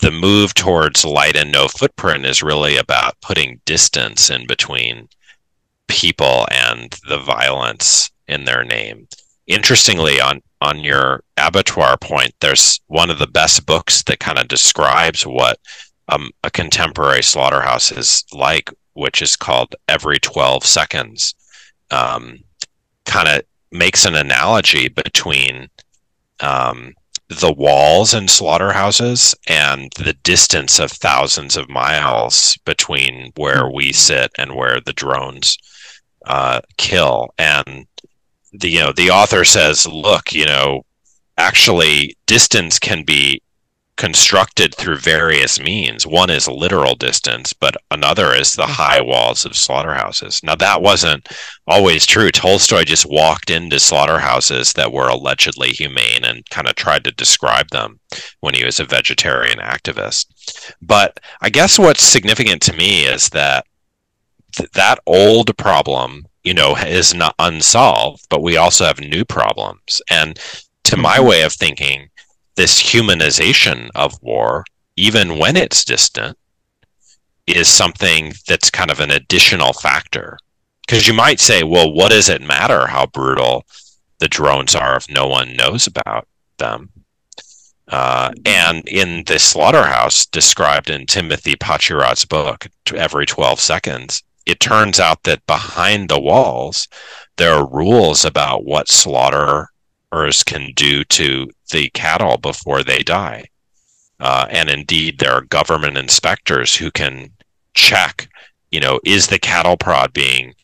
the move towards light and no footprint is really about putting distance in between people and the violence in their name. Interestingly, on on your abattoir point, there's one of the best books that kind of describes what um, a contemporary slaughterhouse is like, which is called Every 12 Seconds. Um, kind of makes an analogy between um, the walls in slaughterhouses and the distance of thousands of miles between where we sit and where the drones uh, kill. And the you know the author says, look, you know, actually distance can be constructed through various means. One is literal distance, but another is the high walls of slaughterhouses. Now, that wasn't always true. Tolstoy just walked into slaughterhouses that were allegedly humane and kind of tried to describe them when he was a vegetarian activist. But I guess what's significant to me is that th- that old problem you know is not unsolved but we also have new problems and to my mm-hmm. way of thinking this humanization of war, even when it's distant, is something that's kind of an additional factor. Because you might say, well, what does it matter how brutal the drones are if no one knows about them? Uh, and in the slaughterhouse described in Timothy Pachirat's book, Every 12 Seconds, it turns out that behind the walls, there are rules about what slaughterers can do to the cattle before they die. Uh, and indeed, there are government inspectors who can check, you know, is the cattle prod being,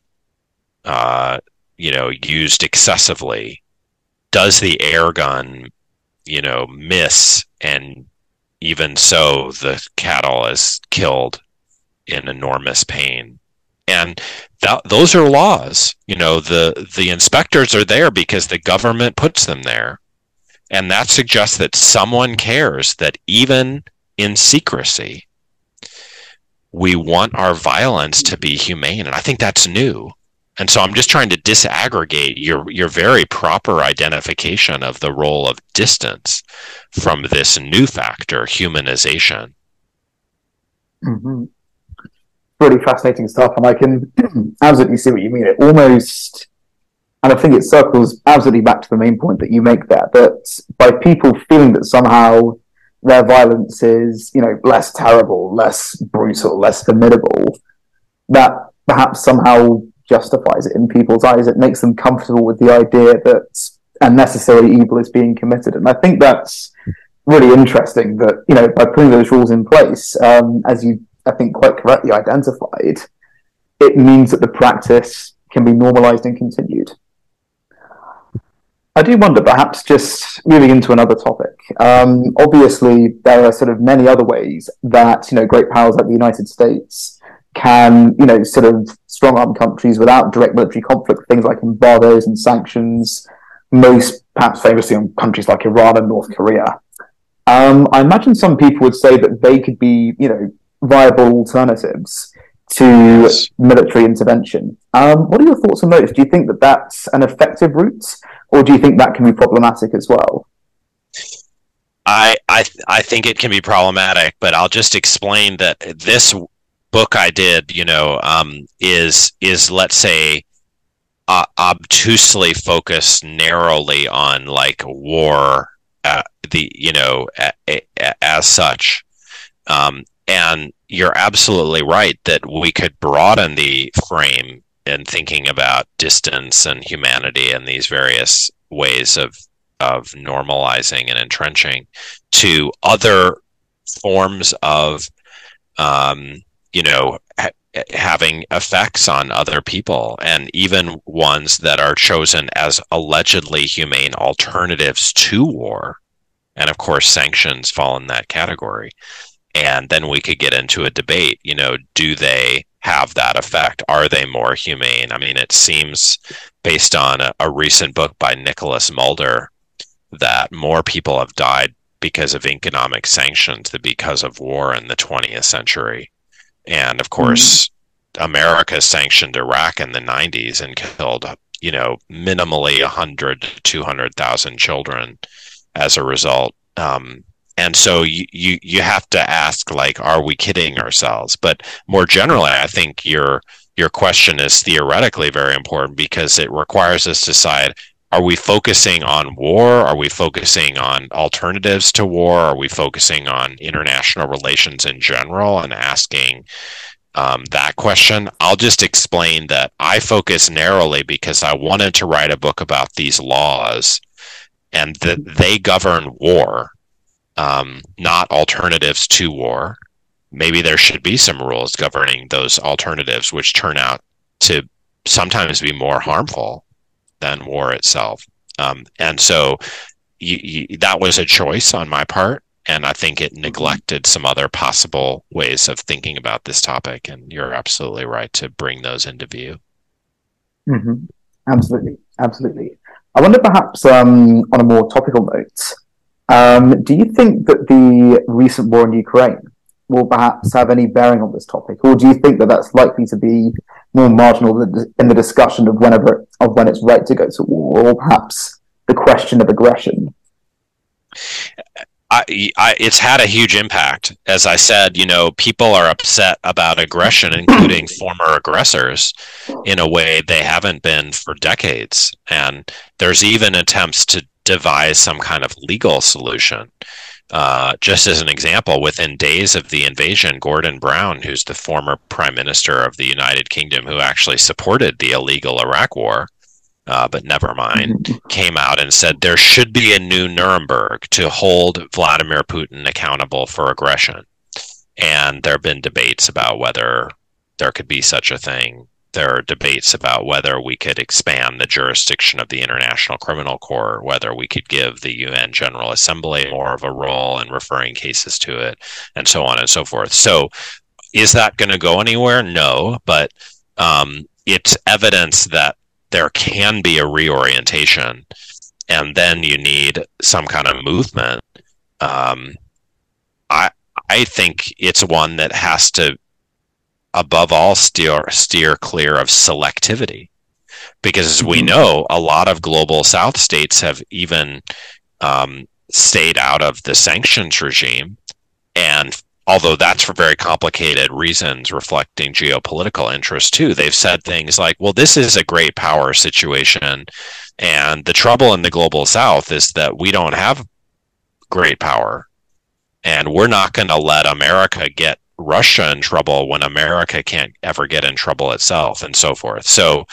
uh, you know, used excessively? Does the air gun, you know, miss? And even so, the cattle is killed in enormous pain and those are laws you know the the inspectors are there because the government puts them there. And that suggests that someone cares that even in secrecy we want our violence to be humane. And i think that's new. And so i'm just trying to disaggregate your your very proper identification of the role of distance from this new factor humanization. Mm-hmm really fascinating stuff, and I can *clears throat* absolutely see what you mean. It almost, and I think it circles absolutely back to the main point that you make there that by people feeling that somehow their violence is, you know, less terrible, less brutal, less formidable, that perhaps somehow justifies it in people's eyes. It makes them comfortable with the idea that unnecessary evil is being committed, and I think that's really interesting that you know by putting those rules in place, um, as you I think, quite correctly identified, it means that the practice can be normalized and continued. I do wonder, perhaps just moving into another topic. Um, obviously, there are sort of many other ways that you know great powers like the United States can, you know, sort of strong arm countries without direct military conflict. Things like embargoes and sanctions, most perhaps famously on countries like Iran and North Korea. Um, I imagine some people would say that they could be, you know, viable alternatives to yes. military intervention. Um, what are your thoughts on those? Do you think that that's an effective route, or do you think that can be problematic as well? I I I think it can be problematic, but I'll just explain that this book I did, you know, um, is is let's say uh, obtusely focused narrowly on like war, uh, the you know, a, a, as such. Um, and you're absolutely right that we could broaden the frame in thinking about distance and humanity and these various ways of of normalizing and entrenching to other forms of um, you know ha- having effects on other people and even ones that are chosen as allegedly humane alternatives to war. And of course sanctions fall in that category and then we could get into a debate you know do they have that effect? Are they more humane? I mean it seems based on a, a recent book by nicholas mulder that more people have died because of economic sanctions than because of war in the 20th century. And of course mm-hmm. america sanctioned iraq in the 90s and killed you know minimally 100 200,000 children as a result. Um, and so you, you you have to ask like are we kidding ourselves but more generally i think your your question is theoretically very important because it requires us to decide are we focusing on war? Are we focusing on alternatives to war? Are we focusing on international relations in general and asking um, that question? I'll just explain that I focus narrowly because I wanted to write a book about these laws and that they govern war, um, not alternatives to war. Maybe there should be some rules governing those alternatives, which turn out to sometimes be more harmful than war itself. Um, and so you, you, that was a choice on my part. And I think it neglected some other possible ways of thinking about this topic. And you're absolutely right to bring those into view. Mm-hmm. Absolutely. Absolutely. I wonder perhaps um, on a more topical note, um, do you think that the recent war in Ukraine will perhaps have any bearing on this topic, or do you think that that's likely to be more marginal in the discussion of whenever of when it's right to go to war, or perhaps the question of aggression? I, I, it's had a huge impact. As I said, you know, people are upset about aggression, *clears throat* including former aggressors, in a way they haven't been for decades. And there's even attempts to devise some kind of legal solution. Uh, just as an example, within days of the invasion, Gordon Brown, who's the former prime minister of the United Kingdom, who actually supported the illegal Iraq war, uh, but never mind, mm-hmm. came out and said there should be a new Nuremberg to hold Vladimir Putin accountable for aggression. And there have been debates about whether there could be such a thing there are debates about whether we could expand the jurisdiction of the International Criminal Court, whether we could give the UN General Assembly more of a role in referring cases to it, and so on and so forth. So, is that going to go anywhere? No, but um, it's evidence that there can be a reorientation, and then you need some kind of movement. Um, I I think it's one that has to above all steer steer clear of selectivity. Because as we mm-hmm. know a lot of global south states have even um, stayed out of the sanctions regime. And although that's for very complicated reasons reflecting geopolitical interest too they've said things like well this is a great power situation. And the trouble in the global south is that we don't have great power. And we're not going to let america get Russia in trouble when America can't ever get in trouble itself, and so forth. So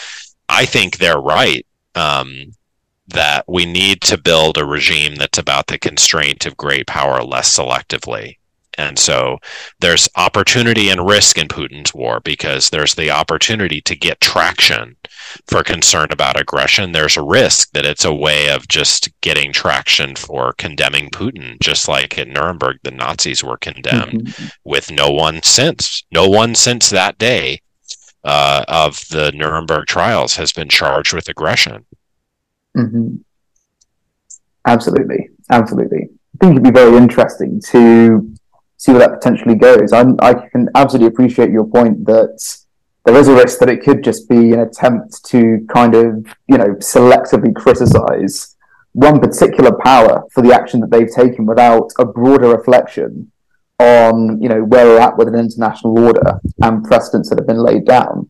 I think they're right um, that we need to build a regime that's about the constraint of great power less selectively. And so there's opportunity and risk in Putin's war because there's the opportunity to get traction for concern about aggression. There's a risk that it's a way of just getting traction for condemning Putin, just like at Nuremberg, the Nazis were condemned mm-hmm. with no one since. No one since that day uh, of the Nuremberg trials has been charged with aggression. Mm-hmm. Absolutely. Absolutely. I think it'd be very interesting to see where that potentially goes. I'm, I can absolutely appreciate your point that there is a risk that it could just be an attempt to kind of, you know, selectively criticize one particular power for the action that they've taken without a broader reflection on, you know, where we're at with an international order and precedents that have been laid down.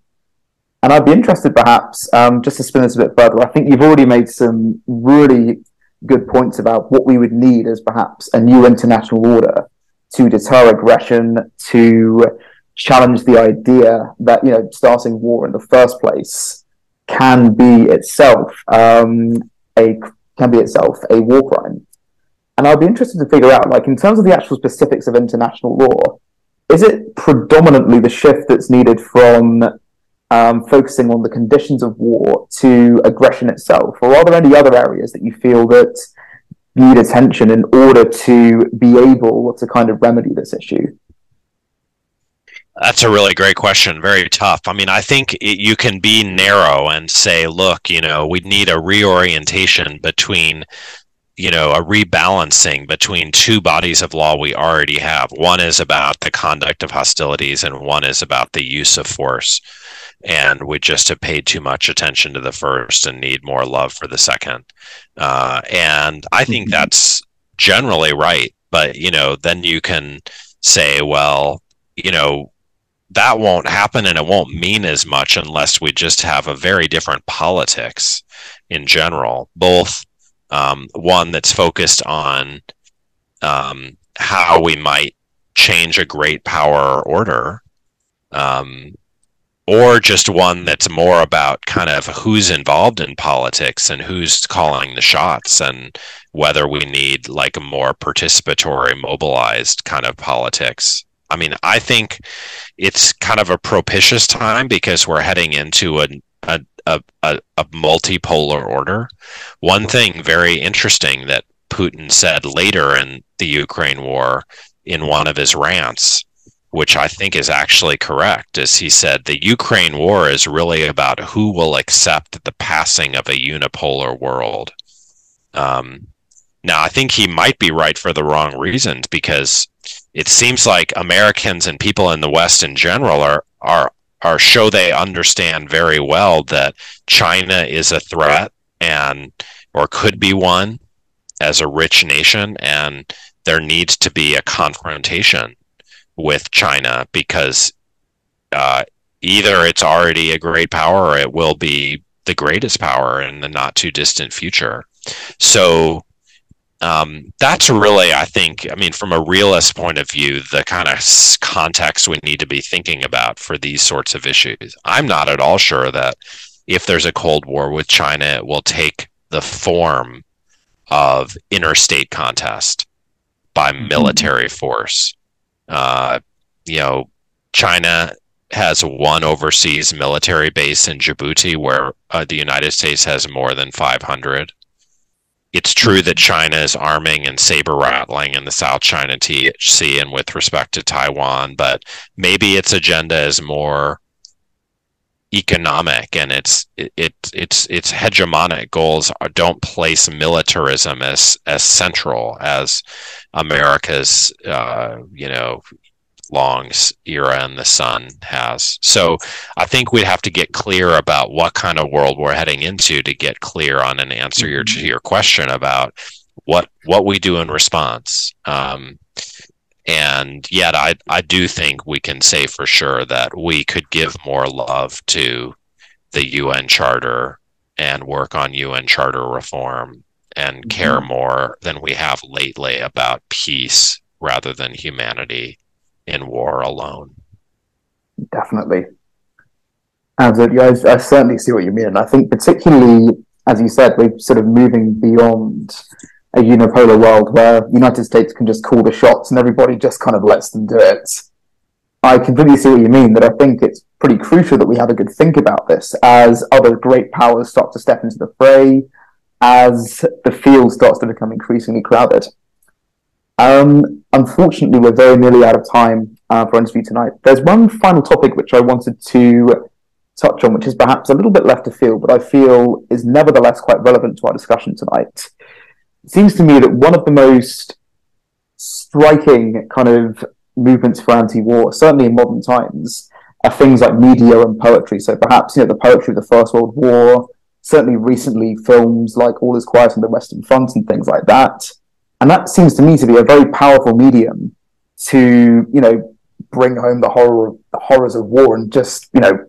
And I'd be interested, perhaps, um, just to spin this a bit further. I think you've already made some really good points about what we would need as perhaps a new international order to deter aggression, to challenge the idea that you know starting war in the first place can be itself um, a can be itself a war crime. And I'd be interested to figure out, like, in terms of the actual specifics of international law, is it predominantly the shift that's needed from um, focusing on the conditions of war to aggression itself, or are there any other areas that you feel that need attention in order to be able to kind of remedy this issue? That's a really great question. Very tough. I mean, I think it, you can be narrow and say, look, you know, we need a reorientation between, you know, a rebalancing between two bodies of law we already have. One is about the conduct of hostilities, and one is about the use of force. And we just have paid too much attention to the first and need more love for the second. Uh, and I think mm-hmm. that's generally right. But, you know, then you can say, well, you know, that won't happen and it won't mean as much unless we just have a very different politics in general both um, one that's focused on um, how we might change a great power order um, or just one that's more about kind of who's involved in politics and who's calling the shots and whether we need like a more participatory mobilized kind of politics. I mean i think it's kind of a propitious time because we're heading into a a, a, a, multipolar order one thing very interesting that putin said later in the ukraine war in one of his rants which I think is actually correct, is he said the Ukraine war is really about who will accept the passing of a unipolar world. Um, now, I think he might be right for the wrong reasons because it seems like Americans and people in the West in general are are are show they understand very well that China is a threat and or could be one as a rich nation, and there needs to be a confrontation with China because uh, either it's already a great power or it will be the greatest power in the not too distant future. So um, that's really, I think, I mean, from a realist point of view, the kind of context we need to be thinking about for these sorts of issues. I'm not at all sure that if there's a Cold War with China, it will take the form of interstate contest by mm-hmm. military force. Uh, you know, China has one overseas military base in Djibouti, where uh, the United States has more than 500. It's true that China is arming and saber rattling in the South China Sea and with respect to Taiwan, but maybe its agenda is more economic and its it, it its its hegemonic. Goals are, don't place militarism as as central as America's uh, you know long era in the sun has. So I think we'd have to get clear about what kind of world we're heading into to get clear on an answer mm-hmm. your, to your question about what what we do in response. Um, and yet I, I do think we can say for sure that we could give more love to the UN Charter and work on UN Charter reform and mm-hmm. care more than we have lately about peace rather than humanity in war alone. Definitely. Absolutely. Uh, I, I certainly see what you mean. And I think, particularly, as you said, we're sort of moving beyond a unipolar world where the United States can just call the shots and everybody just kind of lets them do it. I completely see what you mean, that I think it's pretty crucial that we have a good think about this as other great powers start to step into the fray, as the field starts to become increasingly crowded. Um, unfortunately, we're very nearly out of time uh, for interview tonight. There's one final topic which I wanted to touch on, which is perhaps a little bit left of field, but I feel is nevertheless quite relevant to our discussion tonight. It seems to me that one of the most striking kind of movements for anti-war, certainly in modern times, are things like media and poetry. So perhaps you know the poetry of the First World War. Certainly, recently films like All Is Quiet on the Western Front and things like that and that seems to me to be a very powerful medium to, you know, bring home the horror, the horrors of war and just, you know,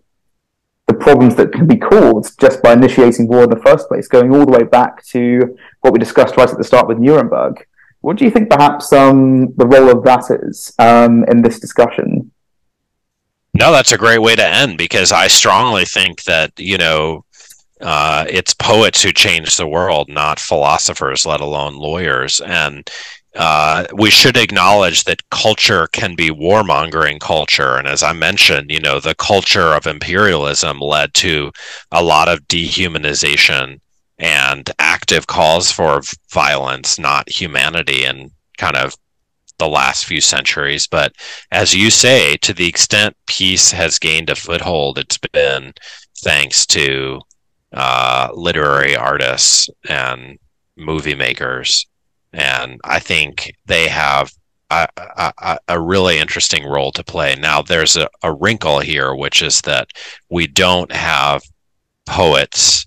the problems that can be caused just by initiating war in the first place, going all the way back to what we discussed right at the start with Nuremberg. What do you think perhaps um, the role of that is um, in this discussion? No, that's a great way to end because I strongly think that, you know, uh, it's poets who change the world, not philosophers, let alone lawyers. And uh, we should acknowledge that culture can be warmongering culture. And as I mentioned, you know, the culture of imperialism led to a lot of dehumanization and active calls for violence, not humanity, and kind of the last few centuries. But as you say, to the extent peace has gained a foothold, it's been thanks to uh, literary artists and movie makers, and I think they have a, a, a, really interesting role to play. Now, there's a, a, wrinkle here, which is that we don't have poets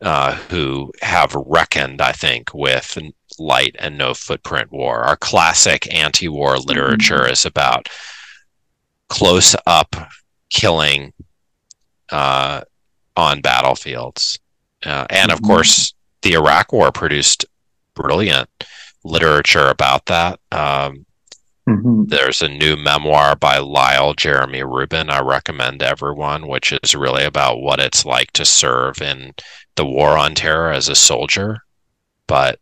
uh, who have reckoned, I think, with light and no footprint war. Our classic anti war literature mm-hmm. is about close up killing uh, on battlefields. Uh, and of mm-hmm. course, the Iraq War produced brilliant literature about that. Um, mm-hmm. There's a new memoir by Lyle Jeremy Rubin I recommend everyone, which is really about what it's like to serve in the war on terror as a soldier. But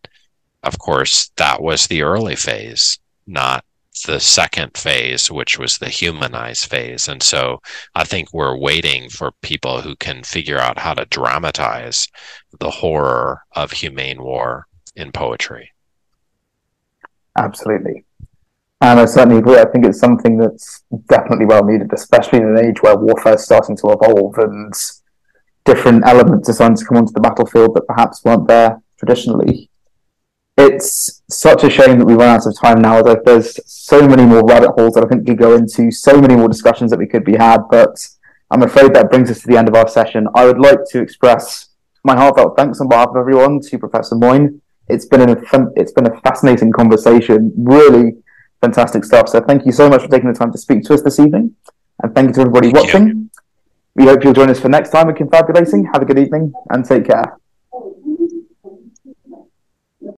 of course, that was the early phase, not the second phase, which was the humanized phase. And so I think we're waiting for people who can figure out how to dramatize the horror of humane war in poetry. Absolutely. And I certainly agree. I think it's something that's definitely well needed, especially in an age where warfare is starting to evolve and different elements are starting to come onto the battlefield that perhaps weren't there traditionally it's such a shame that we run out of time now. That there's so many more rabbit holes that I think we go into, so many more discussions that we could be had. But I'm afraid that brings us to the end of our session. I would like to express my heartfelt thanks on behalf of everyone to Professor Moyn. It's been a it's been a fascinating conversation, really fantastic stuff. So thank you so much for taking the time to speak to us this evening, and thank you to everybody thank watching. You. We hope you'll join us for next time in Confabulating. Have a good evening and take care.